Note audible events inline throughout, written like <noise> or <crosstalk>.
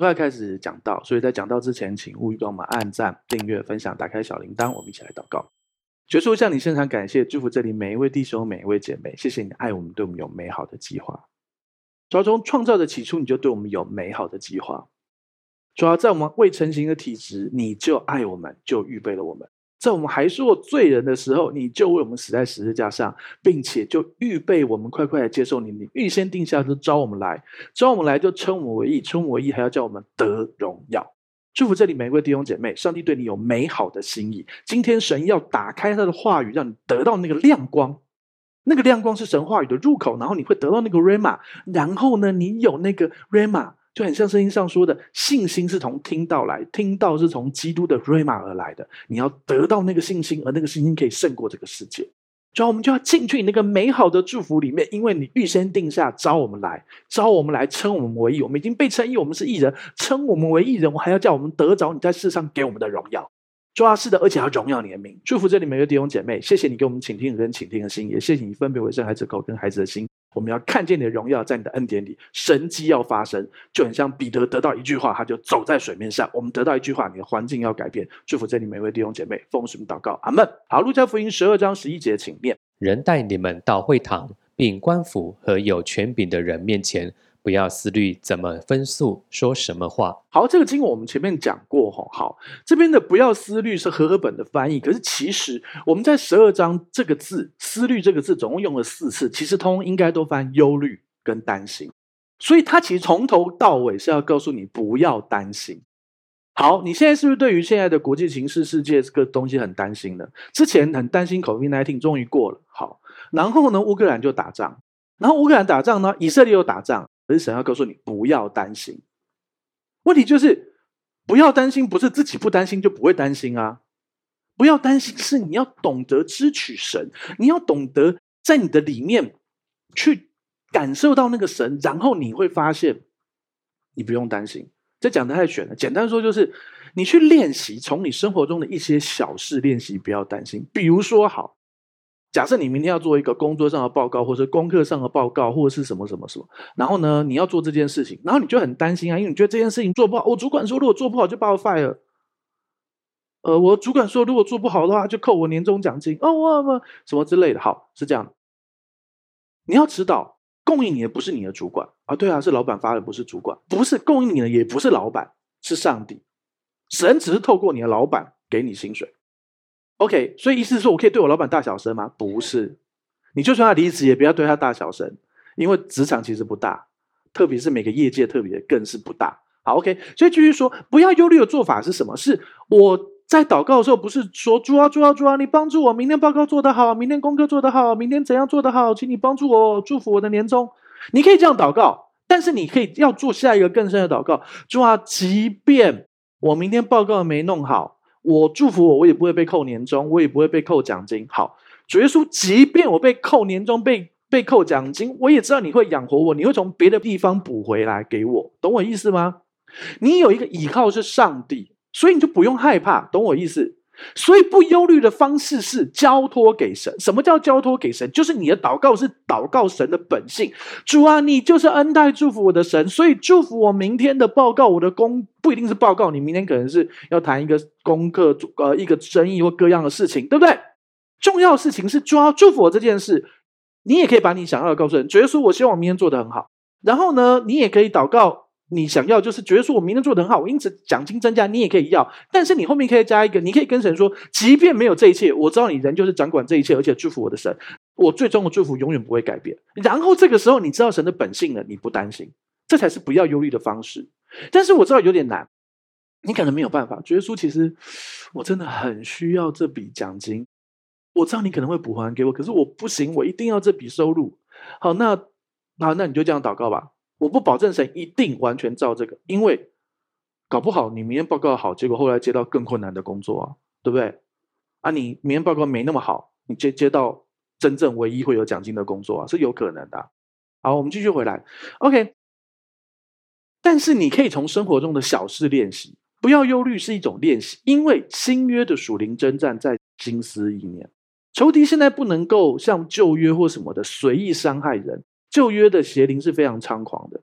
快开始讲到，所以在讲到之前，请务必帮我们按赞、订阅、分享、打开小铃铛，我们一起来祷告。主说向你现场感谢，祝福这里每一位弟兄、每一位姐妹，谢谢你爱我们，对我们有美好的计划。主要从创造的起初，你就对我们有美好的计划。主要在我们未成型的体质，你就爱我们，就预备了我们。在我们还是我罪人的时候，你就为我们死在十字架上，并且就预备我们快快来接受你。你预先定下就召我们来，召我们来就称我们为义，称我们为义还要叫我们得荣耀。祝福这里每一位弟兄姐妹，上帝对你有美好的心意。今天神要打开他的话语，让你得到那个亮光。那个亮光是神话语的入口，然后你会得到那个 Rhema，然后呢，你有那个 Rhema。就很像圣经上说的，信心是从听到来，听到是从基督的瑞玛而来的。你要得到那个信心，而那个信心可以胜过这个世界。主要我们就要进去你那个美好的祝福里面，因为你预先定下招我们来，招我们来称我们为义。我们已经被称义，我们是义人，称我们为义人，我还要叫我们得着你在世上给我们的荣耀。主要是的，而且要荣耀你的名。祝福这里每个弟兄姐妹，谢谢你给我们倾听的人倾听的心，也谢谢你分别为圣孩子口跟孩子的心。我们要看见你的荣耀，在你的恩典里，神迹要发生，就很像彼得得到一句话，他就走在水面上。我们得到一句话，你的环境要改变。祝福这里每位弟兄姐妹，奉什么祷告，阿门。好，路加福音十二章十一节，请念：人带你们到会堂，并官府和有权柄的人面前。不要思虑怎么分诉，说什么话。好，这个经文我们前面讲过哈。好，这边的不要思虑是和合本的翻译，可是其实我们在十二章这个字“思虑”这个字总共用了四次，其实通应该都翻忧虑跟担心。所以它其实从头到尾是要告诉你不要担心。好，你现在是不是对于现在的国际形势、世界这个东西很担心呢？之前很担心 COVID-19，终于过了。好，然后呢，乌克兰就打仗，然后乌克兰打仗呢，以色列又打仗。可是神要告诉你不要担心，问题就是不要担心，不是自己不担心就不会担心啊！不要担心，是你要懂得支取神，你要懂得在你的里面去感受到那个神，然后你会发现你不用担心。这讲的太玄了，简单说就是你去练习，从你生活中的一些小事练习，不要担心。比如说，好。假设你明天要做一个工作上的报告，或者功课上的报告，或者是什么什么什么，然后呢，你要做这件事情，然后你就很担心啊，因为你觉得这件事情做不好，我主管说如果做不好就把我 fire，呃，我主管说如果做不好的话就扣我年终奖金，哦，我我什么之类的，好，是这样的。你要知道，供应你的不是你的主管啊，对啊，是老板发的，不是主管，不是供应你的，也不是老板，是上帝，神只是透过你的老板给你薪水。OK，所以意思是说我可以对我老板大小声吗？不是，你就算他离职，也不要对他大小声，因为职场其实不大，特别是每个业界特别更是不大。好，OK，所以继续说，不要忧虑的做法是什么？是我在祷告的时候，不是说主啊主啊主啊，你帮助我明天报告做得好，明天功课做得好，明天怎样做得好，请你帮助我，祝福我的年终。你可以这样祷告，但是你可以要做下一个更深的祷告，主啊，即便我明天报告没弄好。我祝福我，我也不会被扣年终，我也不会被扣奖金。好，主耶稣，即便我被扣年终、被被扣奖金，我也知道你会养活我，你会从别的地方补回来给我，懂我意思吗？你有一个依靠是上帝，所以你就不用害怕，懂我意思？所以不忧虑的方式是交托给神。什么叫交托给神？就是你的祷告是祷告神的本性。主啊，你就是恩待祝福我的神，所以祝福我明天的报告，我的功不一定是报告，你明天可能是要谈一个功课，呃，一个生意或各样的事情，对不对？重要事情是主啊，祝福我这件事。你也可以把你想要的告诉人，觉得说我希望我明天做得很好。然后呢，你也可以祷告。你想要就是觉得说，我明天做得很好，我因此奖金增加，你也可以要。但是你后面可以加一个，你可以跟神说，即便没有这一切，我知道你人就是掌管这一切，而且祝福我的神，我最终的祝福永远不会改变。然后这个时候你知道神的本性了，你不担心，这才是不要忧虑的方式。但是我知道有点难，你可能没有办法。觉得说，其实我真的很需要这笔奖金，我知道你可能会补还给我，可是我不行，我一定要这笔收入。好，那好，那你就这样祷告吧。我不保证神一定完全照这个，因为搞不好你明天报告好，结果后来接到更困难的工作啊，对不对？啊，你明天报告没那么好，你接接到真正唯一会有奖金的工作啊，是有可能的。好，我们继续回来，OK。但是你可以从生活中的小事练习，不要忧虑是一种练习，因为新约的属灵征战在心思意念，仇敌现在不能够像旧约或什么的随意伤害人。旧约的邪灵是非常猖狂的，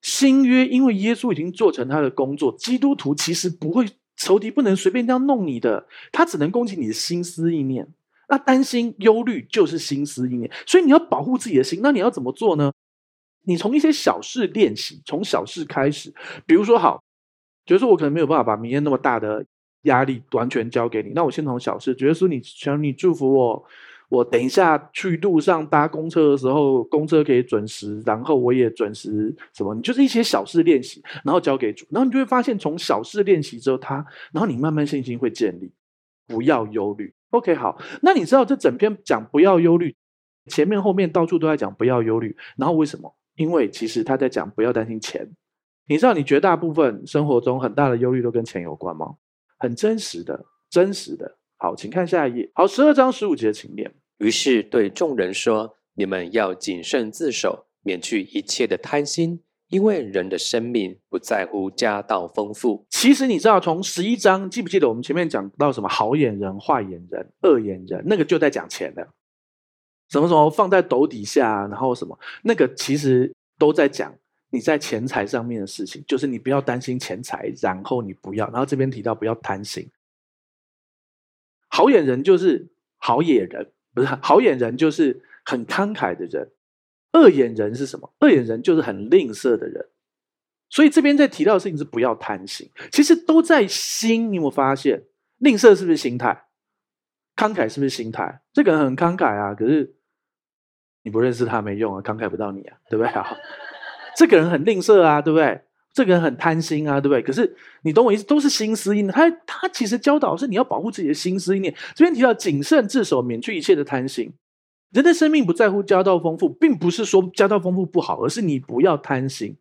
新约因为耶稣已经做成他的工作，基督徒其实不会，仇敌不能随便这样弄你的，他只能攻击你的心思意念。那担心、忧虑就是心思意念，所以你要保护自己的心。那你要怎么做呢？你从一些小事练习，从小事开始。比如说，好，觉得说我可能没有办法把明天那么大的压力完全交给你，那我先从小事，觉得说你想你祝福我，我等一下去路上搭公车的时候，公车可以准时，然后我也准时。什么？你就是一些小事练习，然后交给主，然后你就会发现，从小事练习之后，他，然后你慢慢信心会建立。不要忧虑。OK，好，那你知道这整篇讲不要忧虑，前面后面到处都在讲不要忧虑，然后为什么？因为其实他在讲不要担心钱。你知道你绝大部分生活中很大的忧虑都跟钱有关吗？很真实的，真实的。好，请看下一页。好，十二章十五节，请念。于是对众人说：“你们要谨慎自守，免去一切的贪心。”因为人的生命不在乎家道丰富。其实你知道，从十一章记不记得我们前面讲到什么好眼人、坏眼人、恶眼人，那个就在讲钱的，什么什么放在斗底下，然后什么那个其实都在讲你在钱财上面的事情，就是你不要担心钱财，然后你不要，然后这边提到不要贪心。好眼人就是好野人，不是好眼人就是很慷慨的人。恶眼人是什么？恶眼人就是很吝啬的人，所以这边在提到的事情是不要贪心，其实都在心。你有没有发现，吝啬是不是心态？慷慨是不是心态？这个人很慷慨啊，可是你不认识他没用啊，慷慨不到你啊，对不对啊？这个人很吝啬啊，对不对？这个人很贪心啊，对不对？可是你懂我意思，都是心思意念。他他其实教导是你要保护自己的心思意念。这边提到谨慎自守，免去一切的贪心。人的生命不在乎家道丰富，并不是说家道丰富不好，而是你不要贪心。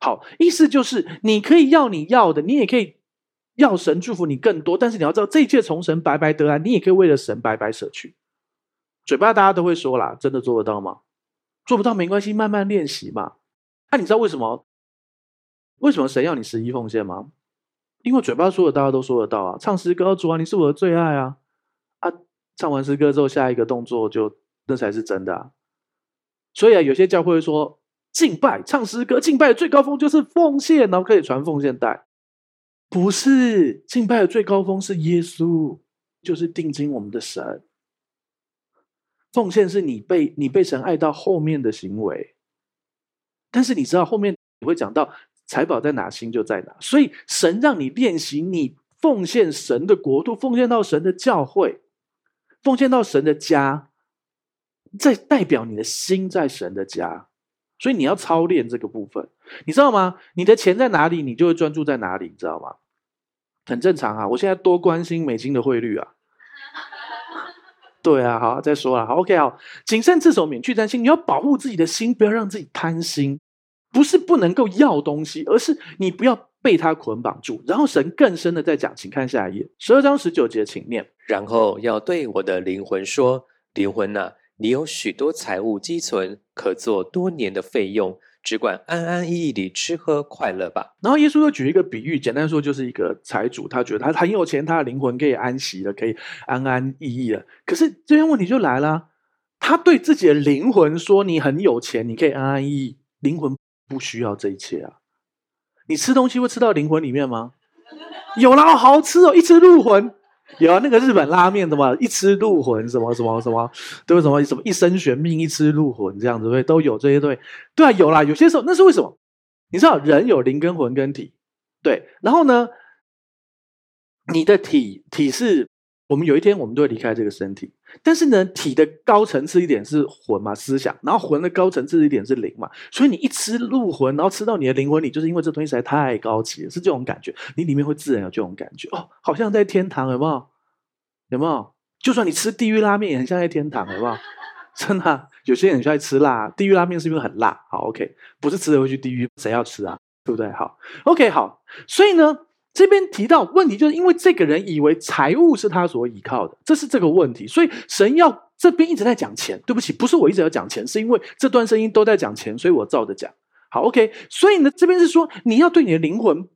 好，意思就是你可以要你要的，你也可以要神祝福你更多，但是你要知道，这一切从神白白得来，你也可以为了神白白舍去。嘴巴大家都会说啦，真的做得到吗？做不到没关系，慢慢练习嘛。那、你知道为什么？为什么神要你十一奉献吗？因为嘴巴说的大家都说得到啊，唱诗歌，主啊，你是我的最爱啊啊。唱完诗歌之后，下一个动作就那才是真的啊。所以啊，有些教会会说敬拜、唱诗歌、敬拜的最高峰就是奉献，然后可以传奉献带。不是，敬拜的最高峰是耶稣，就是定睛我们的神。奉献是你被你被神爱到后面的行为，但是你知道后面你会讲到财宝在哪，心就在哪。所以神让你练习，你奉献神的国度，奉献到神的教会。奉献到神的家，在代表你的心在神的家，所以你要操练这个部分，你知道吗？你的钱在哪里，你就会专注在哪里，你知道吗？很正常啊。我现在多关心美金的汇率啊。对啊，好，再说了，好，OK，好，谨慎自守，免去贪心。你要保护自己的心，不要让自己贪心。不是不能够要东西，而是你不要被他捆绑住。然后神更深的在讲，请看下一页，十二章十九节，请念。然后要对我的灵魂说：“灵魂呐、啊，你有许多财物积存，可做多年的费用，只管安安逸逸地吃喝快乐吧。”然后耶稣又举一个比喻，简单说就是一个财主，他觉得他很有钱，他的灵魂可以安息了，可以安安逸逸了。可是这边问题就来了，他对自己的灵魂说：“你很有钱，你可以安安逸逸。”灵魂不需要这一切啊！你吃东西会吃到灵魂里面吗？有啦，好吃哦，一吃入魂。有啊，那个日本拉面的嘛，一吃入魂，什么什么什么，都有什么什么一生玄命，一吃入魂这样子，对，都有这些对，对啊，有啦。有些时候那是为什么？你知道人有灵跟魂跟体，对，然后呢，你的体体是。我们有一天，我们都会离开这个身体，但是呢，体的高层次一点是魂嘛，思想，然后魂的高层次一点是灵嘛，所以你一吃入魂，然后吃到你的灵魂里，就是因为这东西实在太高级了，是这种感觉，你里面会自然有这种感觉哦，好像在天堂，有没有？有没有？就算你吃地狱拉面，也很像在天堂，有没有？<laughs> 真的，有些人就爱吃辣，地狱拉面是因为很辣。好，OK，不是吃的会去地狱，谁要吃啊？对不对？好，OK，好，所以呢。这边提到问题，就是因为这个人以为财务是他所依靠的，这是这个问题。所以神要这边一直在讲钱。对不起，不是我一直要讲钱，是因为这段声音都在讲钱，所以我照着讲。好，OK。所以呢，这边是说你要对你的灵魂，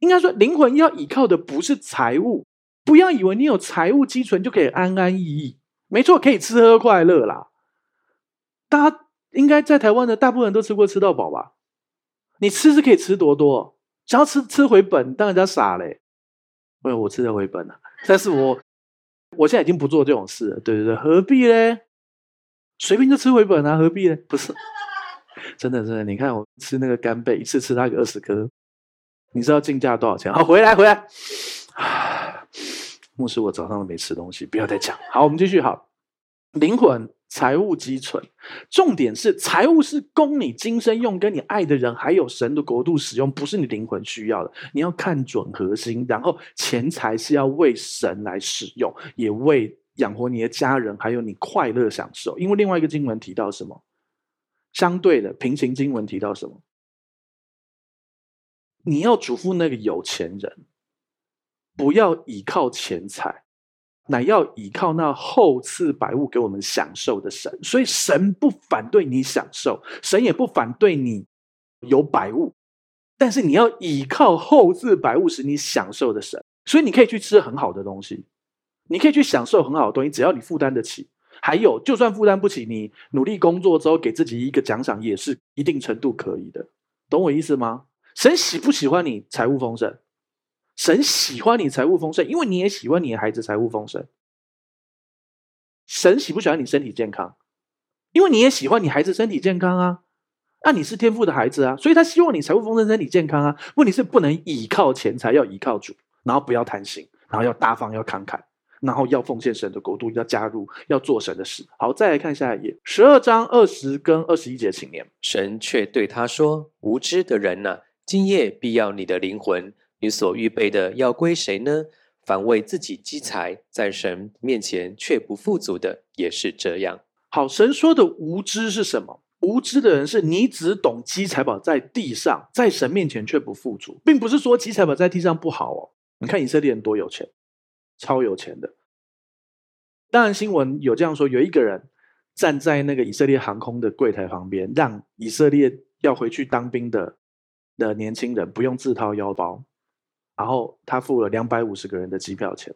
应该说灵魂要依靠的不是财务，不要以为你有财务积存就可以安安逸逸。没错，可以吃喝快乐啦。大家应该在台湾的大部分人都吃过吃到饱吧？你吃是可以吃多多，只要吃吃回本，当人家傻嘞。因为我吃得回本啊，<laughs> 但是我我现在已经不做这种事了。对对对，何必嘞？随便就吃回本啊，何必嘞？不是，<laughs> 真的真的，你看我吃那个干贝，一次吃它个二十颗，你知道进价多少钱？好，回来回来。<sighs> 牧师，我早上都没吃东西，不要再讲。好，我们继续。好，灵魂。财物积存，重点是财物是供你今生用，跟你爱的人，还有神的国度使用，不是你灵魂需要的。你要看准核心，然后钱财是要为神来使用，也为养活你的家人，还有你快乐享受。因为另外一个经文提到什么？相对的平行经文提到什么？你要嘱咐那个有钱人，不要倚靠钱财。乃要倚靠那厚赐百物给我们享受的神，所以神不反对你享受，神也不反对你有百物，但是你要倚靠厚赐百物使你享受的神，所以你可以去吃很好的东西，你可以去享受很好的东西，只要你负担得起。还有，就算负担不起，你努力工作之后给自己一个奖赏，也是一定程度可以的。懂我意思吗？神喜不喜欢你财务丰盛？神喜欢你财务丰盛，因为你也喜欢你的孩子财务丰盛。神喜不喜欢你身体健康？因为你也喜欢你孩子身体健康啊。那你是天赋的孩子啊，所以他希望你财务丰盛、身体健康啊。问题是不能倚靠钱财，要倚靠主，然后不要贪心，然后要大方，要慷慨，然后要奉献神的国度，要加入，要做神的事。好，再来看下一页，十二章二十跟二十一节，请念。神却对他说：“无知的人呐、啊，今夜必要你的灵魂。”你所预备的要归谁呢？凡为自己积财，在神面前却不富足的，也是这样。好，神说的无知是什么？无知的人是你只懂积财宝在地上，在神面前却不富足，并不是说积财宝在地上不好哦。你看以色列人多有钱，超有钱的。当然新闻有这样说，有一个人站在那个以色列航空的柜台旁边，让以色列要回去当兵的的年轻人不用自掏腰包。然后他付了两百五十个人的机票钱，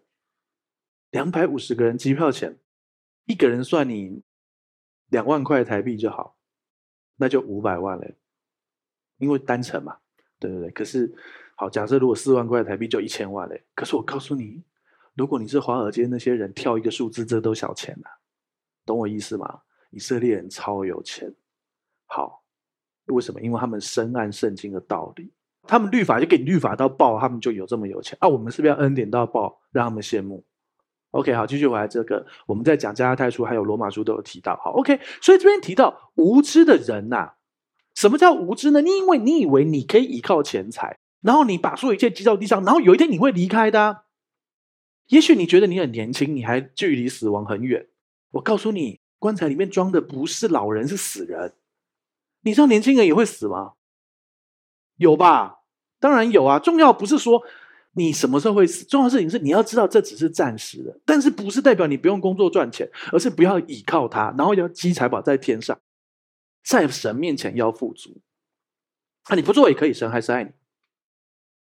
两百五十个人机票钱，一个人算你两万块台币就好，那就五百万嘞，因为单程嘛，对对对。可是好，假设如果四万块台币就一千万嘞，可是我告诉你，如果你是华尔街那些人跳一个数字，这都小钱呐，懂我意思吗？以色列人超有钱，好，为什么？因为他们深谙圣经的道理。他们律法就给你律法到爆，他们就有这么有钱啊！我们是不是要恩典到爆，让他们羡慕？OK，好，继续回来这个，我们在讲加拉太书还有罗马书都有提到。好，OK，所以这边提到无知的人呐、什么叫无知呢？你因为你以为你可以依靠钱财，然后你把所有一切积到地上，然后有一天你会离开的、也许你觉得你很年轻，你还距离死亡很远。我告诉你，棺材里面装的不是老人，是死人。你知道年轻人也会死吗？有吧？当然有啊，重要不是说你什么时候会死，重要的事情是你要知道这只是暂时的，但是不是代表你不用工作赚钱，而是不要倚靠它，然后要积财宝在天上，在神面前要富足。啊，你不做也可以，神还是爱你。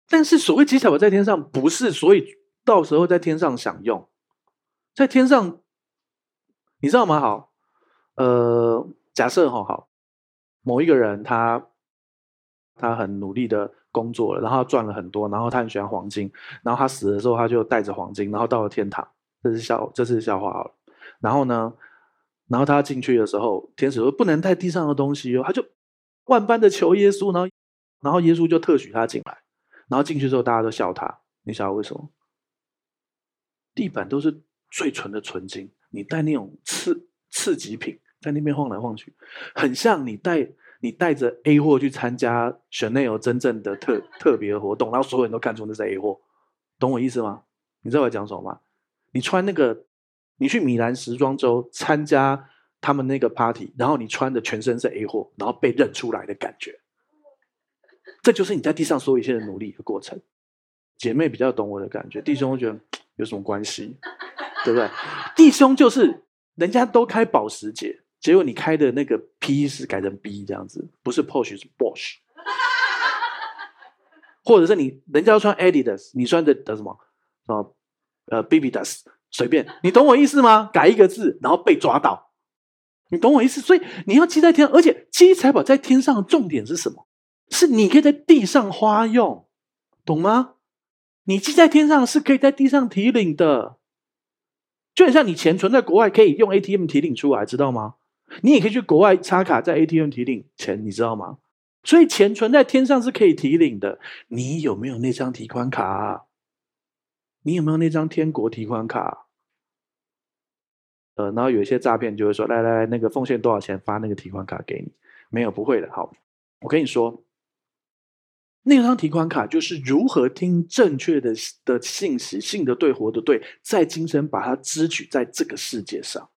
但是所谓积财宝在天上，不是所以到时候在天上享用，在天上，你知道吗？好，呃，假设哈好，某一个人他他很努力的。工作了，然后他赚了很多，然后他很喜欢黄金，然后他死的时候他就带着黄金，然后到了天堂。这是笑，这是笑话了。然后呢，然后他进去的时候，天使说不能带地上的东西哦，他就万般的求耶稣，然后然后耶稣就特许他进来。然后进去之后，大家都笑他，你晓得为什么？地板都是最纯的纯金，你带那种次次级品在那边晃来晃去，很像你带。你带着 A 货去参加 Chanel 真正的特 <laughs> 特别活动，然后所有人都看出那是 A 货，懂我意思吗？你知道我在讲什么吗？你穿那个，你去米兰时装周参加他们那个 party，然后你穿的全身是 A 货，然后被认出来的感觉，这就是你在地上所有一切的努力的过程。姐妹比较懂我的感觉，弟兄觉得有什么关系？对不对？弟兄就是人家都开保时捷。结果你开的那个 P 是改成 B 这样子，不是 Porsche 是 Bosch，<laughs> 或者是你人家要穿 Adidas，你穿的的什么啊？呃，Babydas，随便，你懂我意思吗？改一个字，然后被抓到，你懂我意思？所以你要积在天上，而且积财宝在天上的重点是什么？是你可以在地上花用，懂吗？你寄在天上是可以在地上提领的，就很像你钱存在国外可以用 ATM 提领出来，知道吗？你也可以去国外插卡在 ATM 提领钱，你知道吗？所以钱存在天上是可以提领的。你有没有那张提款卡？你有没有那张天国提款卡？呃，然后有一些诈骗就会说：“来来来，那个奉献多少钱发那个提款卡给你？”没有，不会的。好，我跟你说，那张提款卡就是如何听正确的的信息，信的对，活的对，在今生把它支取在这个世界上。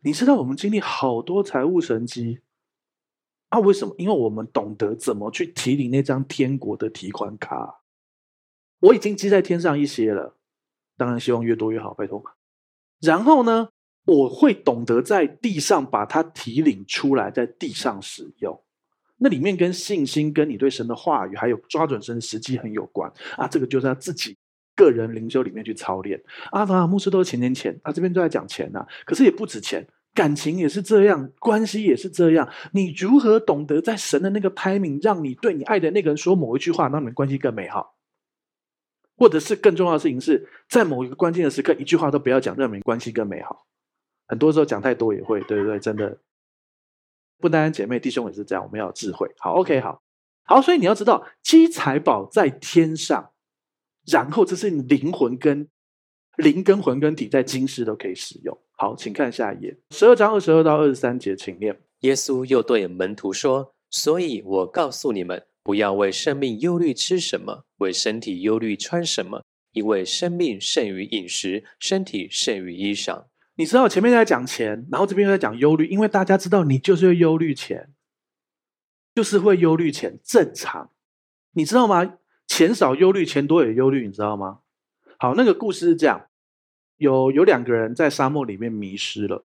你知道我们经历好多财务神迹。啊，为什么？因为我们懂得怎么去提领那张天国的提款卡。我已经积在天上一些了，当然希望越多越好，拜托。然后呢，我会懂得在地上把它提领出来，在地上使用。那里面跟信心、跟你对神的话语，还有抓准神的时机很有关啊。这个就是他自己个人灵修里面去操练。阿法牧师都是钱钱钱，他这边都在讲钱啊，可是也不止钱。感情也是这样，关系也是这样。你如何懂得在神的那个 timing，让你对你爱的那个人说某一句话，让你们关系更美好？或者是更重要的事情是在某一个关键的时刻，一句话都不要讲，让你们关系更美好。很多时候讲太多也会，对不对？真的，不单单姐妹弟兄也是这样，我们要有智慧。好，OK，好，好。所以你要知道，积财宝在天上，然后这是你灵魂跟。灵跟魂跟体在今世都可以使用。好，请看下一页，十二章二十二到二十三节，请念。耶稣又对门徒说：“所以我告诉你们，不要为生命忧虑吃什么，为身体忧虑穿什么，因为生命胜于饮食，身体胜于衣裳。”你知道前面在讲钱，然后这边又在讲忧虑，因为大家知道你就是会忧虑钱，就是会忧虑钱，正常。你知道吗？钱少忧虑，钱多也忧虑，你知道吗？好，那个故事是这样：有有两个人在沙漠里面迷失了，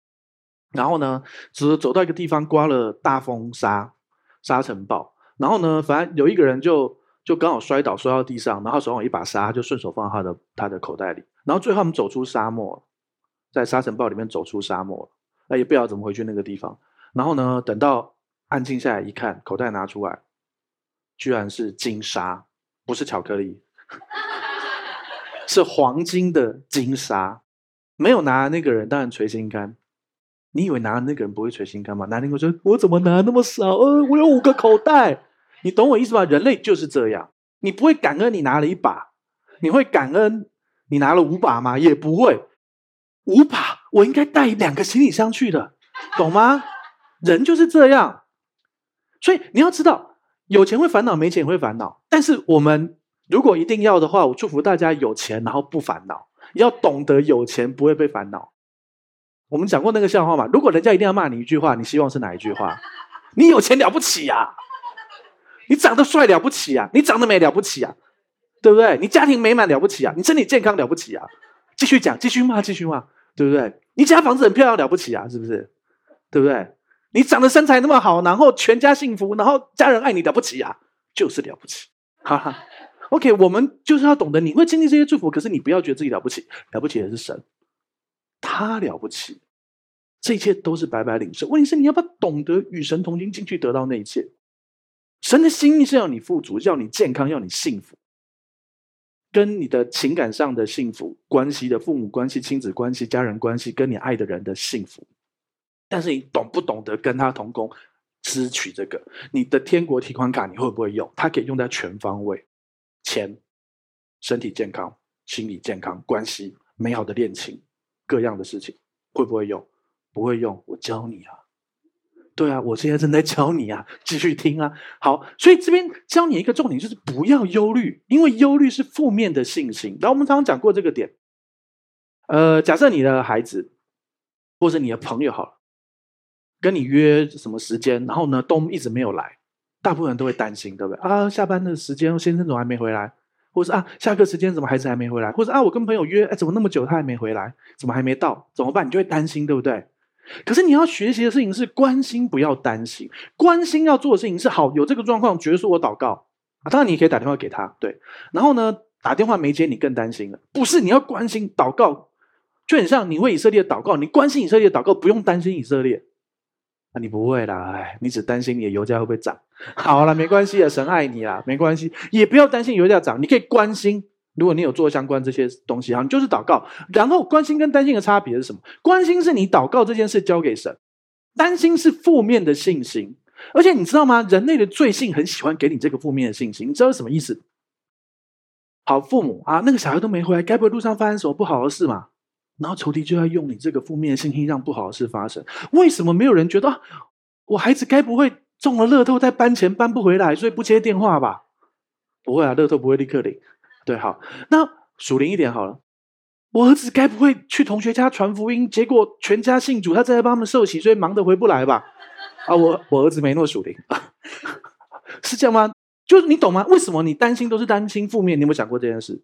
然后呢，只走到一个地方，刮了大风沙，沙尘暴，然后呢，反正有一个人就就刚好摔倒，摔到地上，然后手上有一把沙，就顺手放到他的他的口袋里，然后最后他们走出沙漠，在沙尘暴里面走出沙漠了，那也不知道怎么回去那个地方，然后呢，等到安静下来一看，口袋拿出来，居然是金沙，不是巧克力。<laughs> 是黄金的金沙，没有拿那个人当然捶心肝。你以为拿的那个人不会捶心肝吗？拿那个说：“我怎么拿那么少？呃，我有五个口袋。”你懂我意思吧？人类就是这样，你不会感恩你拿了一把，你会感恩你拿了五把吗？也不会。五把，我应该带两个行李箱去的，懂吗？人就是这样。所以你要知道，有钱会烦恼，没钱也会烦恼，但是我们。如果一定要的话，我祝福大家有钱，然后不烦恼。要懂得有钱不会被烦恼。我们讲过那个笑话嘛？如果人家一定要骂你一句话，你希望是哪一句话？<laughs> 你有钱了不起呀？你长得帅了不起呀？你长得美了不起呀？对不对？你家庭美满了不起呀？你身体健康了不起呀？继续讲，继续骂，继续骂，对不对？你家房子很漂亮了不起呀？是不是？对不对？你长得身材那么好，然后全家幸福，然后家人爱你了不起呀？就是了不起，哈哈。OK，我们就是要懂得，你会经历这些祝福，可是你不要觉得自己了不起，了不起的是神，他了不起，这一切都是白白领受。问题是你要不要懂得与神同行，进去得到那一切？神的心意是要你富足，要你健康，要你幸福，跟你的情感上的幸福、关系的父母关系、亲子关系、家人关系，跟你爱的人的幸福。但是你懂不懂得跟他同工，支取这个？你的天国提款卡你会不会用？它可以用在全方位。钱、身体健康、心理健康、关系、美好的恋情，各样的事情，会不会用？不会用，我教你啊。对啊，我现在正在教你啊，继续听啊。好，所以这边教你一个重点，就是不要忧虑，因为忧虑是负面的信心。然后我们常常讲过这个点。呃，假设你的孩子或者你的朋友好了，跟你约什么时间，然后呢都一直没有来。大部分人都会担心，对不对啊？下班的时间，先生怎么还没回来？或者啊，下课时间怎么孩子还没回来？或者啊，我跟朋友约，哎，怎么那么久他还没回来？怎么还没到？怎么办？你就会担心，对不对？可是你要学习的事情是关心，不要担心。关心要做的事情是好，有这个状况，觉得说我祷告啊，当然你可以打电话给他，对。然后呢，打电话没接，你更担心了。不是，你要关心祷告，就很像你为以色列祷告，你关心以色列祷告，不用担心以色列。啊，你不会啦，哎，你只担心你的油价会不会涨。<laughs> 好了，没关系啊，神爱你啦，没关系，也不要担心油价涨，你可以关心。如果你有做相关这些东西，哈，你就是祷告。然后关心跟担心的差别是什么？关心是你祷告这件事交给神，担心是负面的信心。而且你知道吗？人类的罪性很喜欢给你这个负面的信心，你知道什么意思？好，父母啊，那个小孩都没回来，该不会路上发生什么不好的事嘛？然后仇敌就要用你这个负面信心让不好的事发生。为什么没有人觉得，我孩子该不会中了乐透在搬钱搬不回来，所以不接电话吧？不会啊，乐透不会立刻领。对，好，那属灵一点好了。我儿子该不会去同学家传福音，结果全家信主，他正在帮他们受洗，所以忙得回不来吧？啊，我我儿子没那么属灵，<laughs> 是这样吗？就是你懂吗？为什么你担心都是担心负面？你有没有想过这件事？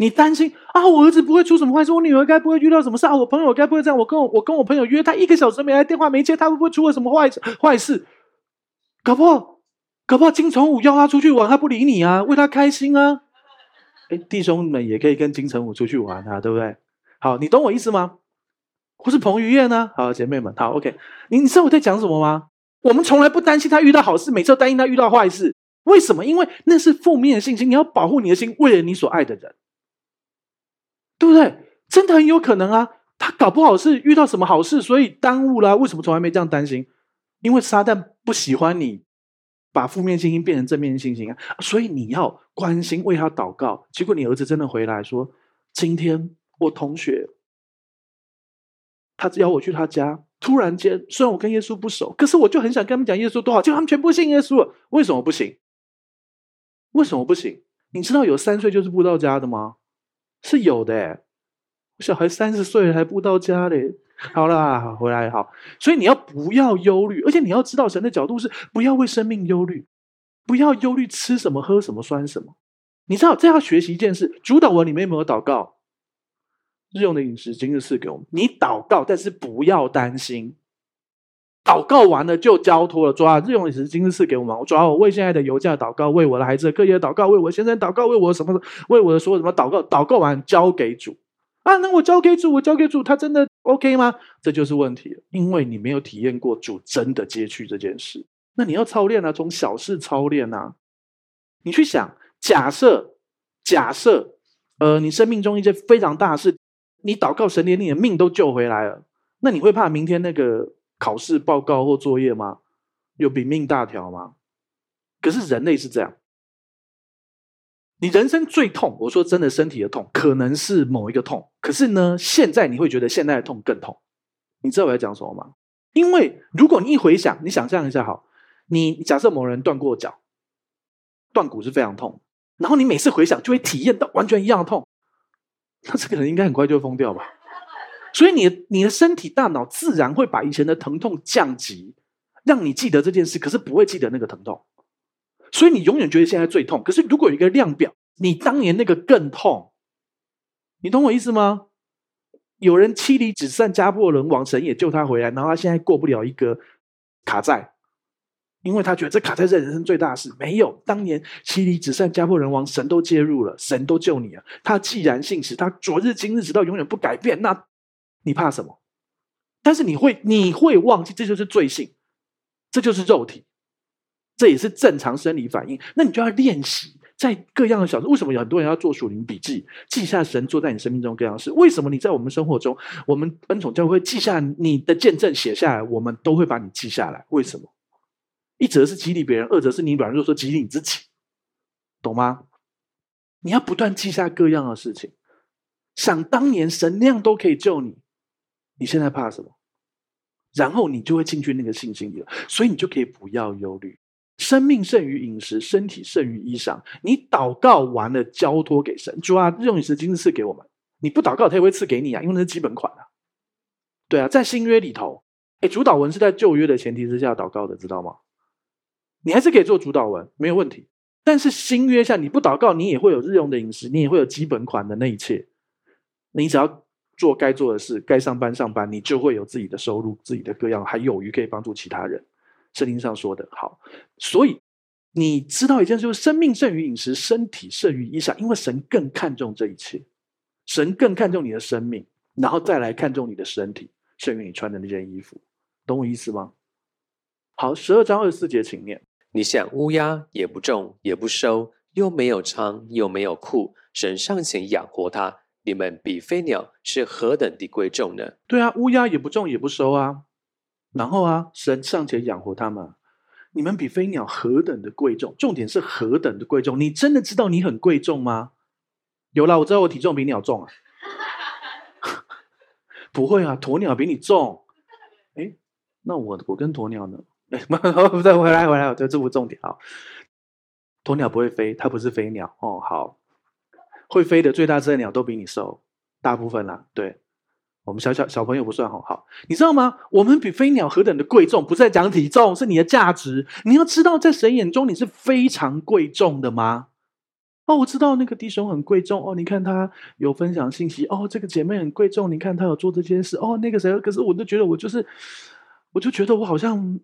你担心啊，我儿子不会出什么坏事，我女儿该不会遇到什么事啊？我朋友该不会这样？我跟我我跟我朋友约，他一个小时没来，电话没接，他会不会出了什么坏坏事？搞不好，搞不好金城武邀他出去玩，他不理你啊，为他开心啊。哎，弟兄们也可以跟金城武出去玩啊，对不对？好，你懂我意思吗？或是彭于晏呢？好，姐妹们，好，OK。你你知道我在讲什么吗？我们从来不担心他遇到好事，每次都担心他遇到坏事。为什么？因为那是负面的信心。你要保护你的心，为了你所爱的人，对不对？真的很有可能啊，他搞不好是遇到什么好事，所以耽误了。为什么从来没这样担心？因为撒旦不喜欢你。把负面信心变成正面信心啊！所以你要关心，为他祷告。结果你儿子真的回来说：“今天我同学他邀我去他家，突然间，虽然我跟耶稣不熟，可是我就很想跟他们讲耶稣多好，结果他们全部信耶稣了。为什么不行？为什么不行？你知道有三岁就是布道家的吗？是有的诶，小孩三十岁了还不到家嘞。”好啦，回来好，所以你要不要忧虑？而且你要知道，神的角度是不要为生命忧虑，不要忧虑吃什么、喝什么、酸什么。你知道，这要学习一件事：主导文里面有没有祷告？日用的饮食今日赐给我们。你祷告，但是不要担心。祷告完了就交托了，主啊，日用的饮食今日赐给我们。主啊，我为现在的油价祷告，为我的孩子的课业祷告，为我先生祷告，为我什么？为我的所有什么祷告？祷告完交给主。啊，那我交给主，我交给主，他真的 OK 吗？这就是问题，因为你没有体验过主真的接去这件事。那你要操练啊，从小事操练啊。你去想，假设，假设，呃，你生命中一件非常大事，你祷告神连你的命都救回来了，那你会怕明天那个考试报告或作业吗？有比命大条吗？可是人类是这样。你人生最痛，我说真的，身体的痛可能是某一个痛，可是呢，现在你会觉得现在的痛更痛。你知道我在讲什么吗？因为如果你一回想，你想象一下，好，你假设某人断过脚，断骨是非常痛，然后你每次回想就会体验到完全一样的痛，那这个人应该很快就会疯掉吧？所以你你的身体大脑自然会把以前的疼痛降级，让你记得这件事，可是不会记得那个疼痛。所以你永远觉得现在最痛，可是如果有一个量表，你当年那个更痛，你懂我意思吗？有人妻离子散家破人亡，神也救他回来，然后他现在过不了一个卡债，因为他觉得这卡债是人生最大的事。没有，当年妻离子散家破人亡，神都介入了，神都救你了。他既然信实，他昨日今日直到永远不改变，那你怕什么？但是你会你会忘记，这就是罪性，这就是肉体。这也是正常生理反应，那你就要练习在各样的小事。为什么有很多人要做属灵笔记，记下神做在你生命中各样的事？为什么你在我们生活中，我们恩宠教会记下你的见证写下来，我们都会把你记下来？为什么？一则是激励别人，二则是你软弱说激励你自己，懂吗？你要不断记下各样的事情，想当年神那样都可以救你，你现在怕什么？然后你就会进去那个信心里了，所以你就可以不要忧虑。生命胜于饮食，身体胜于衣裳。你祷告完了，交托给神，主啊，用你的金子赐给我们。你不祷告，他也会赐给你啊，因为那是基本款啊。对啊，在新约里头，哎，主祷文是在旧约的前提之下祷告的，知道吗？你还是可以做主祷文，没有问题。但是新约下，你不祷告，你也会有日用的饮食，你也会有基本款的那一切。你只要做该做的事，该上班上班，你就会有自己的收入，自己的各样，还有余可以帮助其他人。圣经上说的好，所以你知道一件事，就是生命胜于饮食，身体胜于衣裳，因为神更看重这一切，神更看重你的生命，然后再来看重你的身体，胜于你穿的那件衣服，懂我意思吗？好，十二章二十四节，请念。你想乌鸦也不种也不收，又没有仓又没有库，神尚且养活它，你们比飞鸟是何等的贵重呢？对啊，乌鸦也不种也不收啊，然后啊，神尚且养活他们，你们比飞鸟何等的贵重？重点是何等的贵重？你真的知道你很贵重吗？有啦，我知道我体重比鸟重啊。<laughs> 不会啊，鸵鸟比你重。哎，那我我跟鸵鸟呢？哎，<laughs> 不对，回来回来，这这不重点啊。鸵鸟不会飞，它不是飞鸟哦。好，会飞的最大只的鸟都比你瘦，大部分啦。对，我们小小小朋友不算好。好，你知道吗？我们比飞鸟何等的贵重？不是在讲体重，是你的价值。你要知道，在神眼中你是非常贵重的吗？哦，我知道那个弟兄很贵重哦。你看他有分享信息哦，这个姐妹很贵重。你看他有做这件事哦，那个谁？可是我就觉得我就是，我就觉得我好像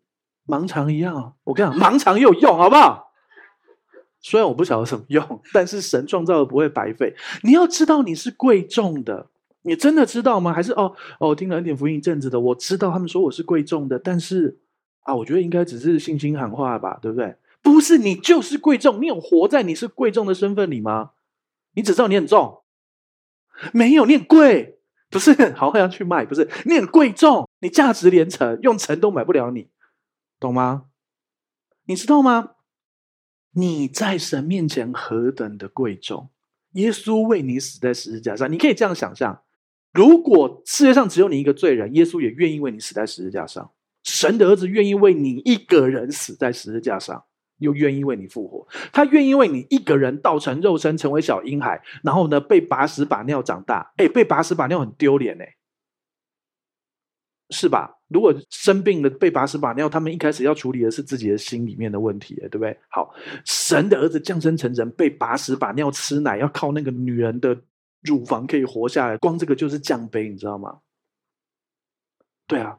盲肠一样。我跟你讲，盲肠也有用，好不好？虽然我不晓得什么用，但是神创造的不会白费。你要知道你是贵重的，你真的知道吗？还是哦哦，听了恩典福音一阵子的，我知道他们说我是贵重的，但是啊，我觉得应该只是信心喊话吧，对不对？不是你就是贵重，你有活在你是贵重的身份里吗？你只知道你很重，没有你很贵，不是好像要去卖，不是你很贵重，你价值连城，用城都买不了你，懂吗？你知道吗？你在神面前何等的贵重，耶稣为你死在十字架上，你可以这样想象：如果世界上只有你一个罪人，耶稣也愿意为你死在十字架上，神的儿子愿意为你一个人死在十字架上。又愿意为你复活，他愿意为你一个人道成肉身，成为小婴孩，然后呢，被拔屎把尿长大。哎，被拔屎把尿很丢脸哎，是吧？如果生病了被拔屎把尿，他们一开始要处理的是自己的心里面的问题，对不对？好，神的儿子降生成人，被拔屎把尿吃奶，要靠那个女人的乳房可以活下来，光这个就是降杯，你知道吗？对啊，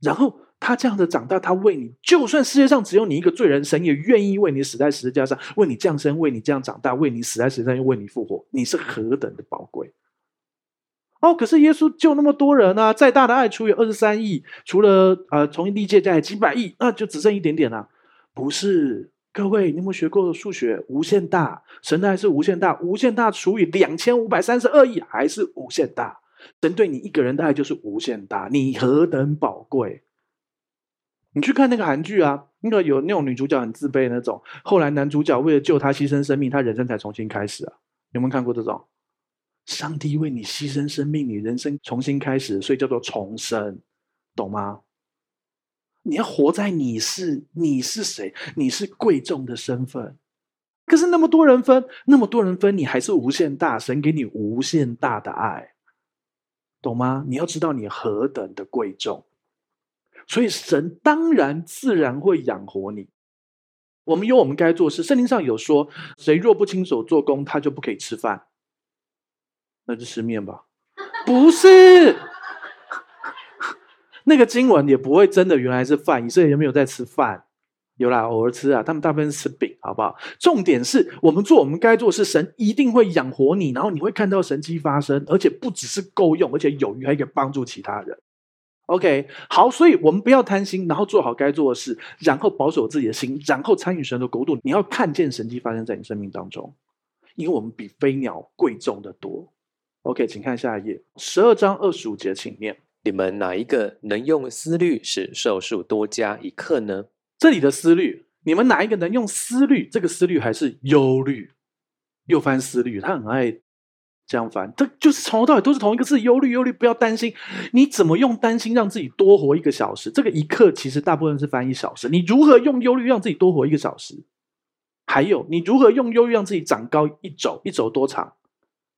然后。他这样的长大，他为你，就算世界上只有你一个罪人，神也愿意为你死在十字架上，为你降生，为你这样长大，为你死在十字架上，又为你复活，你是何等的宝贵哦！可是耶稣救那么多人啊，再大的爱除以二十三亿，除了呃从历届加几百亿，那就只剩一点点了啊。不是，各位，你有没有学过数学？无限大，神的爱是无限大，无限大除以两千五百三十二亿，还是无限大。神对你一个人的爱就是无限大，你何等宝贵。你去看那个韩剧啊，那个有那种女主角很自卑那种，后来男主角为了救她牺牲生命，她人生才重新开始啊。有没有看过这种？上帝为你牺牲生命，你人生重新开始，所以叫做重生，懂吗？你要活在你是你是谁，你是贵重的身份。可是那么多人分，那么多人分，你还是无限大，神给你无限大的爱，懂吗？你要知道你何等的贵重。所以神当然自然会养活你。我们有我们该做事。圣经上有说，谁若不亲手做工，他就不可以吃饭。那就吃面吧。不是，<laughs> 那个经文也不会真的原来是饭。以色列人没有在吃饭，有啦，偶尔吃啊。他们大部分是吃饼，好不好？重点是我们做我们该做的事，神一定会养活你，然后你会看到神迹发生，而且不只是够用，而且有余还可以帮助其他人。OK，好，所以我们不要贪心，然后做好该做的事，然后保守自己的心，然后参与神的国度。你要看见神迹发生在你生命当中，因为我们比飞鸟贵重的多。OK，请看下一页，十二章二十五节，请念：你们哪一个能用思虑使寿数多加一刻呢？这里的思虑，你们哪一个能用思虑？这个思虑还是忧虑？又翻思虑，他很爱。这样翻，这就是从头到尾都是同一个字，忧虑，忧虑，不要担心。你怎么用担心让自己多活一个小时？这个一刻其实大部分是翻一小时。你如何用忧虑让自己多活一个小时？还有，你如何用忧虑让自己长高一肘？一肘多长？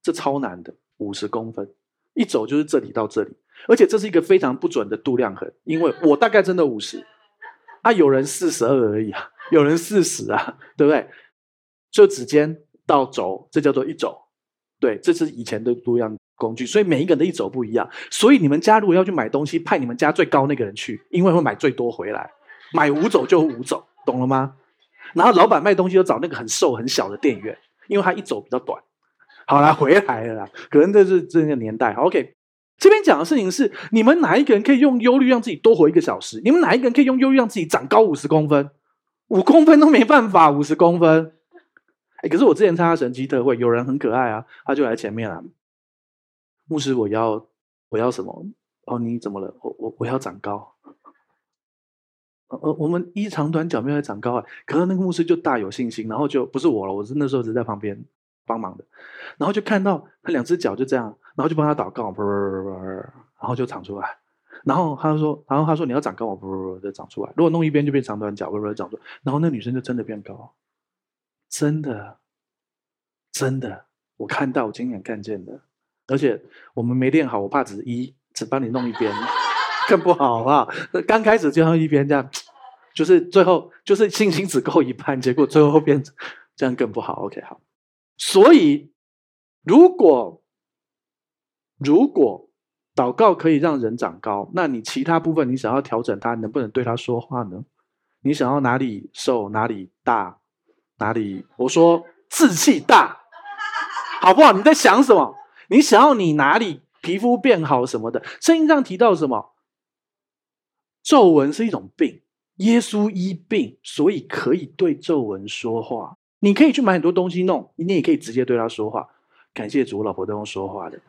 这超难的，五十公分，一走就是这里到这里，而且这是一个非常不准的度量衡，因为我大概真的五十，啊，有人四十二而已啊，有人四十啊，对不对？就指尖到肘，这叫做一肘。对，这是以前的度量工具，所以每一个人的一肘不一样。所以你们家如果要去买东西，派你们家最高那个人去，因为会买最多回来。买五肘就五肘，懂了吗？然后老板卖东西就找那个很瘦很小的店员，因为他一肘比较短。好啦，回来了啦，可能这是这个年代。OK，这边讲的事情是：你们哪一个人可以用忧虑让自己多活一个小时？你们哪一个人可以用忧虑让自己长高五十公分？五公分都没办法，五十公分。哎，可是我之前参加神奇特会，有人很可爱啊，他就来前面了。牧师，我要我要什么？哦，你怎么了？我我我要长高。呃，我们一长短脚没有长高啊。可是那个牧师就大有信心，然后就不是我了，我是那时候只在旁边帮忙的，然后就看到他两只脚就这样。然后就帮他祷告，然后就长出来。然后他说，然后他说你要长高，不不不，就长出来。如果弄一边就变长短脚，不不长出来。然后那女生就真的变高，真的，真的，我看到，我亲眼看见的。而且我们没练好，我怕只一只帮你弄一边，更不好，啊？刚开始就用一边这样，就是最后就是信心只够一半，结果最后变这样更不好。OK，好。所以如果如果祷告可以让人长高，那你其他部分你想要调整他，能不能对他说话呢？你想要哪里瘦哪里大，哪里我说志气大，好不好？你在想什么？你想要你哪里皮肤变好什么的？圣经上提到什么？皱纹是一种病，耶稣医病，所以可以对皱纹说话。你可以去买很多东西弄，你也可以直接对他说话。感谢主，我老婆都用说话的。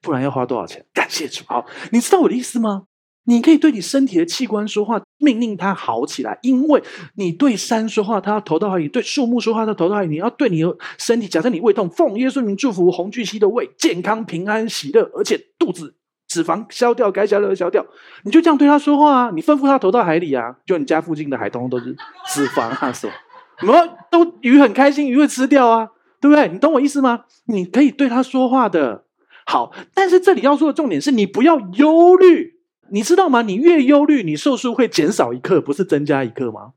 不然要花多少钱？感谢主，好，你知道我的意思吗？你可以对你身体的器官说话，命令它好起来。因为你对山说话，它要投到海里；对树木说话，它投到海里。你要对你的身体，假设你胃痛，奉耶稣名祝福红巨蜥的胃健康、平安、喜乐，而且肚子脂肪消掉，该消掉的消掉。你就这样对他说话啊！你吩咐他投到海里啊！就你家附近的海通通都是脂肪啊，什么？什么都鱼很开心，鱼会吃掉啊，对不对？你懂我意思吗？你可以对他说话的。好，但是这里要说的重点是你不要忧虑，你知道吗？你越忧虑，你寿数会减少一刻，不是增加一刻吗？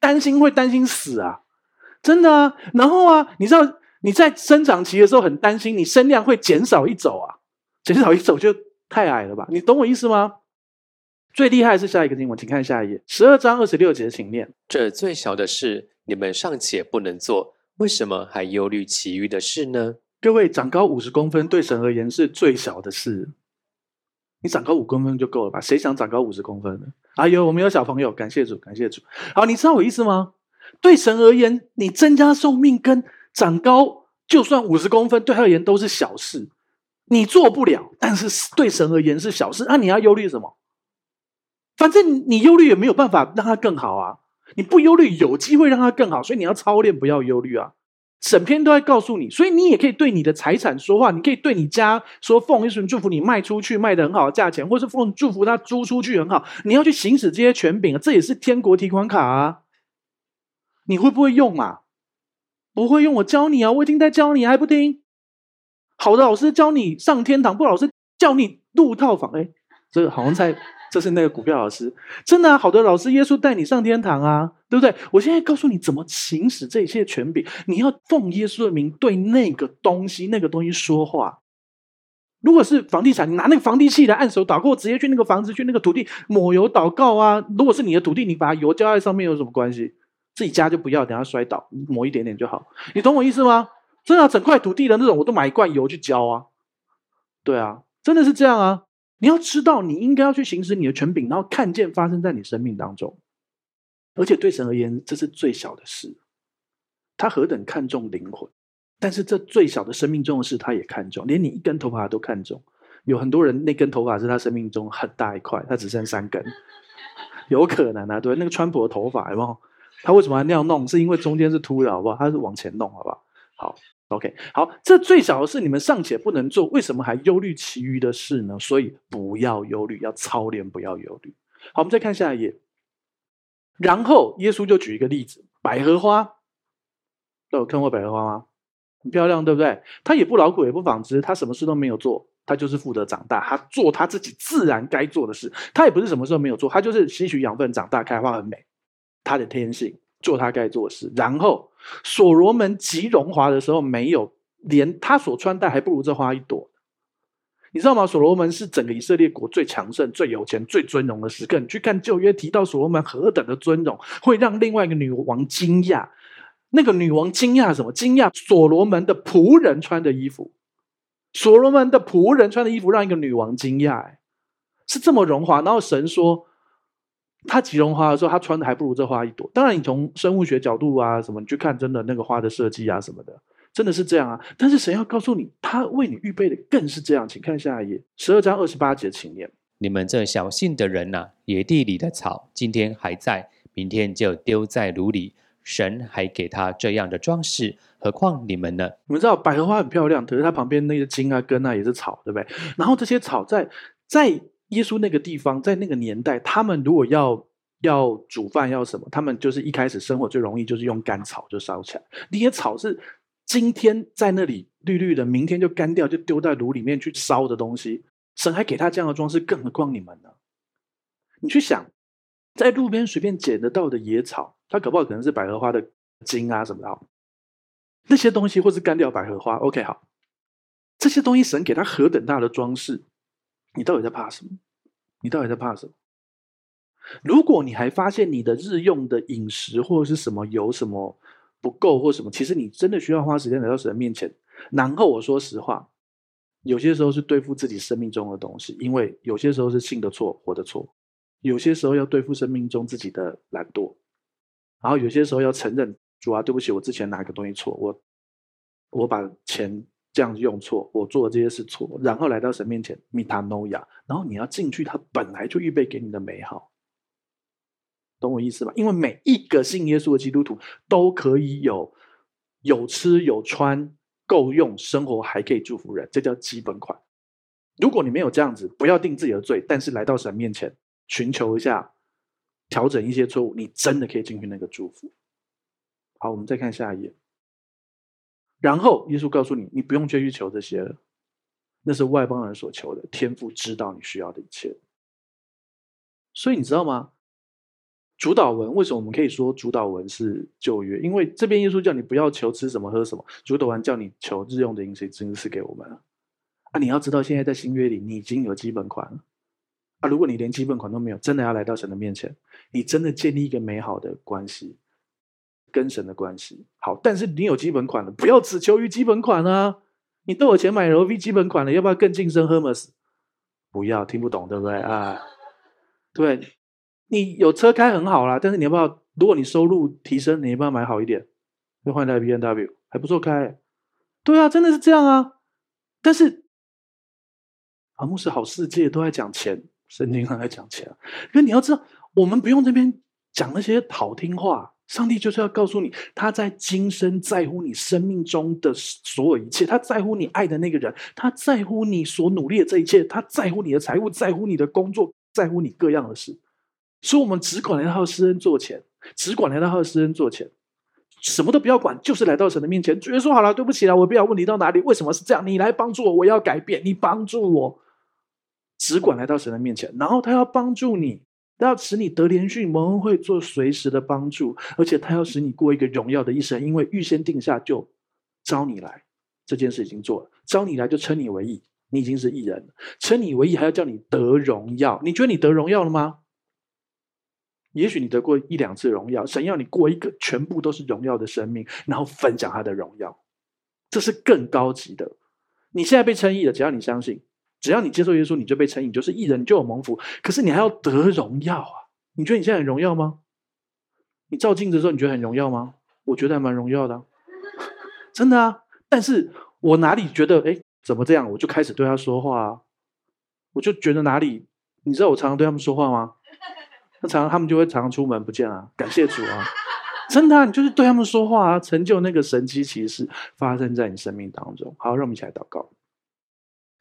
担心会担心死啊，真的啊。然后啊，你知道你在生长期的时候很担心，你身量会减少一走啊，减少一走就太矮了吧？你懂我意思吗？最厉害是下一个经文，请看下一页，十二章二十六节，请念：这最小的事，你们尚且不能做，为什么还忧虑其余的事呢？各位长高五十公分，对神而言是最小的事。你长高五公分就够了吧？谁想长高五十公分呢？哎呦，我们有小朋友，感谢主，感谢主。好，你知道我意思吗？对神而言，你增加寿命跟长高，就算五十公分，对他而言都是小事。你做不了，但是对神而言是小事。那、你要忧虑什么？反正你忧虑也没有办法让他更好啊。你不忧虑，有机会让它更好，所以你要操练，不要忧虑啊。整篇都在告诉你，所以你也可以对你的财产说话，你可以对你家说，奉耶稣祝福你卖出去卖得很好的价钱，或是奉祝福他租出去很好。你要去行使这些权柄啊，这也是天国提款卡啊。你会不会用啊？不会用，我教你啊，我已经在教你，还不听？好的老师教你上天堂，不老师教你入套房。哎，这个好像在。这是那个股票老师，真的啊，好的老师，耶稣带你上天堂啊，对不对？我现在告诉你怎么行使这些权柄，你要奉耶稣的名对那个东西、那个东西说话。如果是房地产，你拿那个房地契来按手祷告，直接去那个房子、去那个土地抹油祷告啊。如果是你的土地，你把油浇在上面有什么关系？自己家就不要，等下摔倒，抹一点点就好。你懂我意思吗？真的，整块土地的那种，我都买一罐油去浇啊。对啊，真的是这样啊。你要知道，你应该要去行使你的权柄，然后看见发生在你生命当中。而且对神而言，这是最小的事。他何等看重灵魂，但是这最小的生命中的事，他也看重，连你一根头发都看重。有很多人那根头发是他生命中很大一块，他只剩三根，<laughs> 有可能啊。对，那个川普的头发，有没有？他为什么要那样弄？是因为中间是秃的，好不好？他是往前弄，好不好？好。OK，好，这最小的事你们尚且不能做，为什么还忧虑其余的事呢？所以不要忧虑，要操练，不要忧虑。好，我们再看下一页。然后耶稣就举一个例子：百合花，都有看过百合花吗？很漂亮，对不对？他也不劳苦，也不纺织，他什么事都没有做，他就是负责长大，他做他自己自然该做的事。他也不是什么事都没有做，他就是吸取养分长大，开花很美，他的天性。做他该做的事，然后所罗门极荣华的时候，没有连他所穿戴还不如这花一朵。你知道吗？所罗门是整个以色列国最强盛、最有钱、最尊荣的时刻。你去看旧约提到所罗门何等的尊荣，会让另外一个女王惊讶。那个女王惊讶什么？惊讶所罗门的仆人穿的衣服。所罗门的仆人穿的衣服让一个女王惊讶，是这么荣华。然后神说，他极绒花的时候，他穿的还不如这花一朵。当然，你从生物学角度啊，什么你去看，真的那个花的设计啊，什么的，真的是这样啊。但是神要告诉你，他为你预备的更是这样。请看下一页，十二章二十八节，请念：你们这小信的人呐、啊，野地里的草，今天还在，明天就丢在炉里。神还给他这样的装饰，何况你们呢？你们知道百合花很漂亮，可是它旁边那些茎啊根啊也是草，对不对？然后这些草在在耶稣那个地方，在那个年代，他们如果要要煮饭要什么，他们就是一开始生活最容易就是用干草就烧起来。那些草是今天在那里绿绿的，明天就干掉，就丢在炉里面去烧的东西。神还给他这样的装饰，更何况你们呢？你去想，在路边随便捡得到的野草。它搞不好可能是百合花的茎啊什么的，那些东西或是干掉百合花。OK，好，这些东西神给他何等大的装饰，你到底在怕什么？你到底在怕什么？如果你还发现你的日用的饮食或者是什么有什么不够或什么，其实你真的需要花时间来到神面前。然后我说实话，有些时候是对付自己生命中的东西，因为有些时候是信的错，活的错，有些时候要对付生命中自己的懒惰。然后有些时候要承认，主啊，对不起，我之前哪个东西错，我我把钱这样用错，我做的这些是错，然后来到神面前米塔诺亚然后你要进去他本来就预备给你的美好，懂我意思吧？因为每一个信耶稣的基督徒都可以有有吃有穿够用，生活还可以祝福人，这叫基本款。如果你没有这样子，不要定自己的罪，但是来到神面前寻求一下。调整一些错误，你真的可以进去那个祝福。好，我们再看下一页。然后耶稣告诉你，你不用去求这些了，那是外邦人所求的。天父知道你需要的一切。所以你知道吗？主导文为什么我们可以说主导文是旧约？因为这边耶稣叫你不要求吃什么喝什么，主导文叫你求日用的饮食，真是给我们啊！你要知道，现在在新约里，你已经有基本款了。啊，如果你连基本款都没有，真的要来到神的面前，你真的建立一个美好的关系，跟神的关系。好，但是你有基本款了，不要只求于基本款啊！你都有钱买 LV 基本款了，要不要更晋升 Hermes？不要，听不懂对不对啊？对，你有车开很好啦，但是你要不要？如果你收入提升，你要不要买好一点？要换台 BMW，还不错开。对啊，真的是这样啊。但是啊，牧师好世界都在讲钱。圣经上在讲钱，因为你要知道，我们不用这边讲那些好听话。上帝就是要告诉你，他在今生在乎你生命中的所有一切，他在乎你爱的那个人，他在乎你所努力的这一切，他在乎你的财务，在乎你的工作，在乎你各样的事。所以，我们只管来到施恩座前，只管来到他的施恩座前，什么都不要管，就是来到神的面前。主耶稣说：“好了，对不起了，我不要问题到哪里，为什么是这样？你来帮助我，我要改变，你帮助我。”只管来到神的面前，然后他要帮助你，他要使你得连续，蒙恩惠做随时的帮助，而且他要使你过一个荣耀的一生，因为预先定下就招你来，这件事已经做了，招你来就称你为义，你已经是义人了，称你为义还要叫你得荣耀，你觉得你得荣耀了吗？也许你得过一两次荣耀，神要你过一个全部都是荣耀的生命，然后分享他的荣耀，这是更高级的。你现在被称义了，只要你相信。只要你接受耶稣，你就被称义，就是义人，你就有蒙福。可是你还要得荣耀啊！你觉得你现在很荣耀吗？你照镜子的时候，你觉得很荣耀吗？我觉得还蛮荣耀的，真的啊！但是我哪里觉得，哎，怎么这样？我就开始对他说话啊！我就觉得哪里，你知道我常常对他们说话吗？那常常他们就会常常出门不见啊！感谢主啊！真的啊，你就是对他们说话啊，成就那个神奇奇事发生在你生命当中。好，让我们一起来祷告。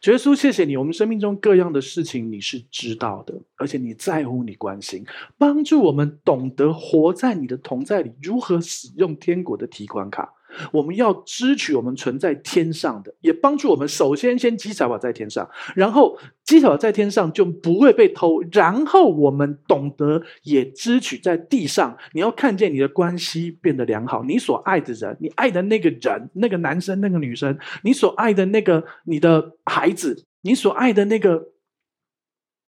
耶稣，谢谢你，我们生命中各样的事情你是知道的，而且你在乎，你关心，帮助我们懂得活在你的同在里，如何使用天国的提款卡。我们要支取我们存在天上的，也帮助我们首先先积财宝在天上，然后积财宝在天上就不会被偷，然后我们懂得也支取在地上。你要看见你的关系变得良好，你所爱的人，你爱的那个人，那个男生，那个女生，你所爱的那个你的孩子，你所爱的那个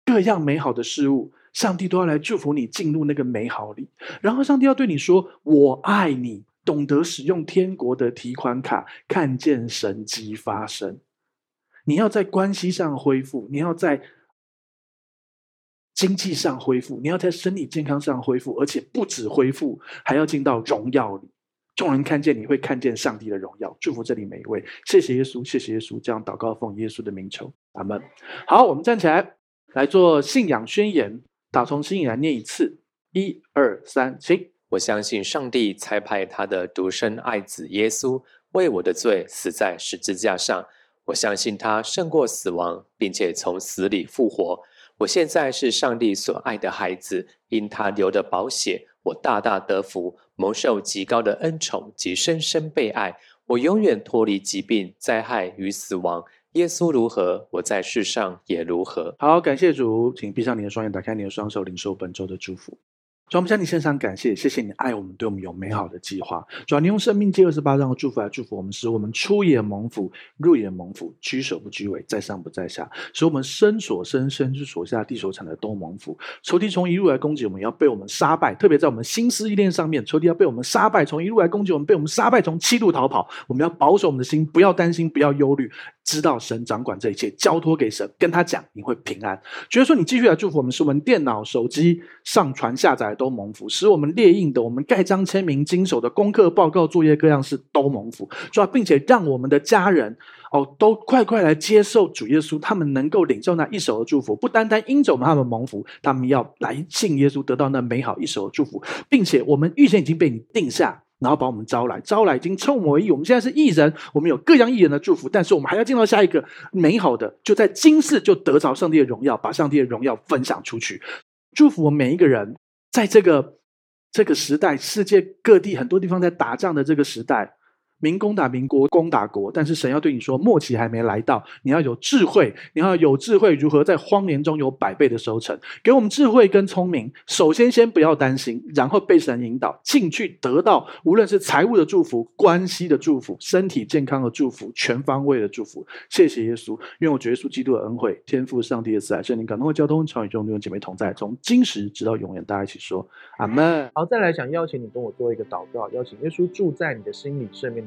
各样美好的事物，上帝都要来祝福你进入那个美好里，然后上帝要对你说：“我爱你。”懂得使用天国的提款卡，看见神迹发生。你要在关系上恢复，你要在经济上恢复，你要在身体健康上恢复，而且不止恢复，还要进到荣耀里。众人看见你会看见上帝的荣耀。祝福这里每一位，谢谢耶稣，谢谢耶稣。这样祷告奉耶稣的名求，阿门。好，我们站起来来做信仰宣言，打从心里来念一次，一二三，行。我相信上帝差派他的独生爱子耶稣为我的罪死在十字架上。我相信他胜过死亡，并且从死里复活。我现在是上帝所爱的孩子，因他流的宝血，我大大得福，蒙受极高的恩宠及深深被爱。我永远脱离疾病、灾害与死亡。耶稣如何，我在世上也如何。好，感谢主，请闭上你的双眼，打开你的双手，领受本周的祝福。主，我们向你献上感谢，谢谢你爱我们，对我们有美好的计划。主，你用生命借二十八章的祝福来祝福我们，使我们出也蒙福，入也蒙福，居首不居尾，在上不在下，使我们身所生、身之所下、地所产的都蒙福。仇敌从一路来攻击我们，要被我们杀败。特别在我们心思意念上面，仇敌要被我们杀败。从一路来攻击我们，被我们杀败。从七路逃跑，我们要保守我们的心，不要担心，不要忧虑。知道神掌管这一切，交托给神，跟他讲，你会平安。觉得说你继续来祝福我们，使我们电脑、手机上传下载都蒙福，使我们列印的、我们盖章签名、经手的功课报告、作业各样事都蒙福。主要并且让我们的家人哦，都快快来接受主耶稣，他们能够领受那一手的祝福，不单单因着我们他们蒙福，他们要来信耶稣，得到那美好一手的祝福，并且我们预先已经被你定下。然后把我们招来，招来已经称我们为。我们现在是艺人，我们有各样艺人的祝福，但是我们还要进到下一个美好的，就在今世就得着上帝的荣耀，把上帝的荣耀分享出去。祝福我们每一个人，在这个这个时代，世界各地很多地方在打仗的这个时代。民攻打民，国攻打国，但是神要对你说，末期还没来到，你要有智慧，你要有智慧，如何在荒年中有百倍的收成？给我们智慧跟聪明，首先先不要担心，然后被神引导进去，得到无论是财务的祝福、关系的祝福、身体健康的祝福、全方位的祝福。谢谢耶稣，愿我主耶稣基督的恩惠、天赋上帝的慈爱、圣灵感动和交通，常与众弟兄姐妹同在，从今时直到永远。大家一起说阿门。好，再来想邀请你跟我做一个祷告，邀请耶稣住在你的心里，赦免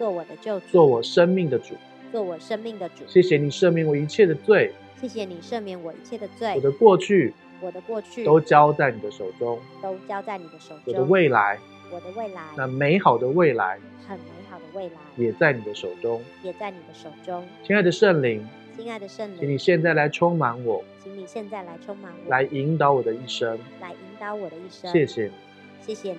做我的救主，做我生命的主，做我生命的主。谢谢你赦免我一切的罪，谢谢你赦免我一切的罪。我的过去，我的过去都交在你的手中，都交在你的手中。我的未来，我的未来，那美好的未来，很美好的未来，也在你的手中，也在你的手中。亲爱的圣灵，亲爱的圣灵，请你现在来充满我，请你现在来充满我，来引导我的一生，来引导我的一生。谢谢你，谢谢你，